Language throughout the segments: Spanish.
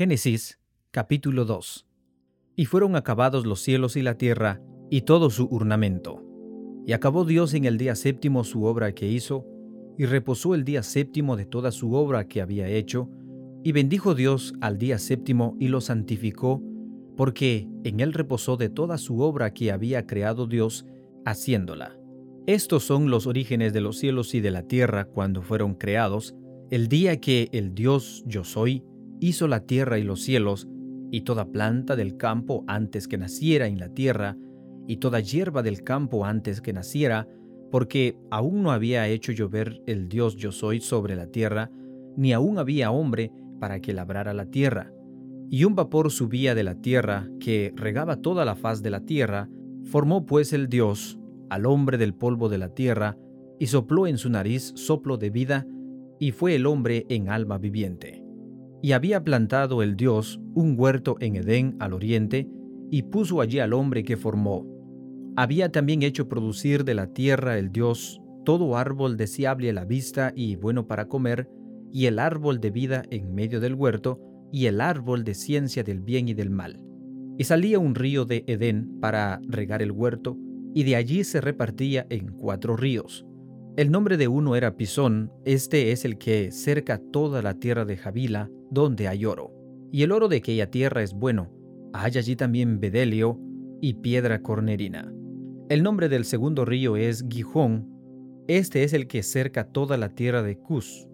Génesis capítulo 2 Y fueron acabados los cielos y la tierra y todo su ornamento. Y acabó Dios en el día séptimo su obra que hizo, y reposó el día séptimo de toda su obra que había hecho, y bendijo Dios al día séptimo y lo santificó, porque en él reposó de toda su obra que había creado Dios, haciéndola. Estos son los orígenes de los cielos y de la tierra cuando fueron creados, el día que el Dios yo soy hizo la tierra y los cielos, y toda planta del campo antes que naciera en la tierra, y toda hierba del campo antes que naciera, porque aún no había hecho llover el Dios yo soy sobre la tierra, ni aún había hombre para que labrara la tierra. Y un vapor subía de la tierra, que regaba toda la faz de la tierra, formó pues el Dios al hombre del polvo de la tierra, y sopló en su nariz soplo de vida, y fue el hombre en alma viviente. Y había plantado el Dios un huerto en Edén al oriente, y puso allí al hombre que formó. Había también hecho producir de la tierra el Dios todo árbol deseable a la vista y bueno para comer, y el árbol de vida en medio del huerto, y el árbol de ciencia del bien y del mal. Y salía un río de Edén para regar el huerto, y de allí se repartía en cuatro ríos. El nombre de uno era Pisón, este es el que cerca toda la tierra de Javila, donde hay oro. Y el oro de aquella tierra es bueno. Hay allí también bedelio y piedra cornerina. El nombre del segundo río es Gijón, este es el que cerca toda la tierra de Cus.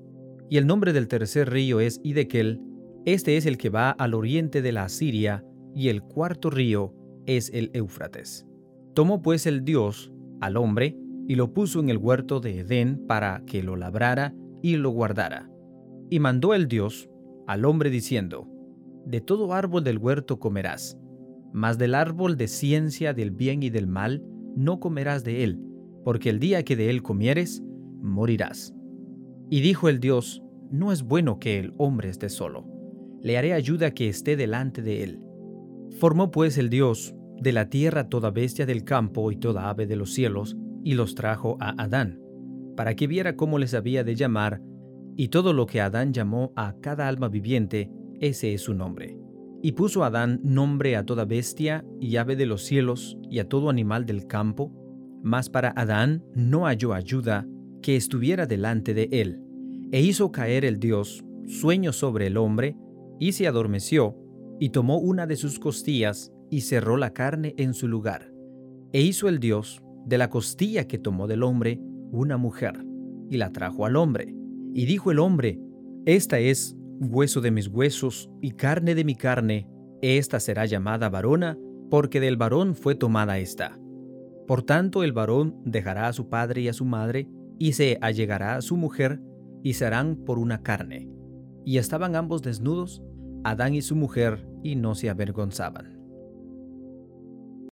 Y el nombre del tercer río es Idekel, este es el que va al oriente de la Asiria, y el cuarto río es el Éufrates. Tomó pues el Dios al hombre y lo puso en el huerto de Edén para que lo labrara y lo guardara. Y mandó el Dios al hombre diciendo, De todo árbol del huerto comerás, mas del árbol de ciencia del bien y del mal no comerás de él, porque el día que de él comieres, morirás. Y dijo el Dios, No es bueno que el hombre esté solo, le haré ayuda que esté delante de él. Formó pues el Dios de la tierra toda bestia del campo y toda ave de los cielos, y los trajo a Adán, para que viera cómo les había de llamar, y todo lo que Adán llamó a cada alma viviente, ese es su nombre. Y puso Adán nombre a toda bestia y ave de los cielos y a todo animal del campo, mas para Adán no halló ayuda que estuviera delante de él. E hizo caer el Dios sueño sobre el hombre, y se adormeció, y tomó una de sus costillas, y cerró la carne en su lugar. E hizo el Dios de la costilla que tomó del hombre una mujer, y la trajo al hombre. Y dijo el hombre, Esta es hueso de mis huesos y carne de mi carne, esta será llamada varona, porque del varón fue tomada esta. Por tanto el varón dejará a su padre y a su madre, y se allegará a su mujer, y serán por una carne. Y estaban ambos desnudos, Adán y su mujer, y no se avergonzaban.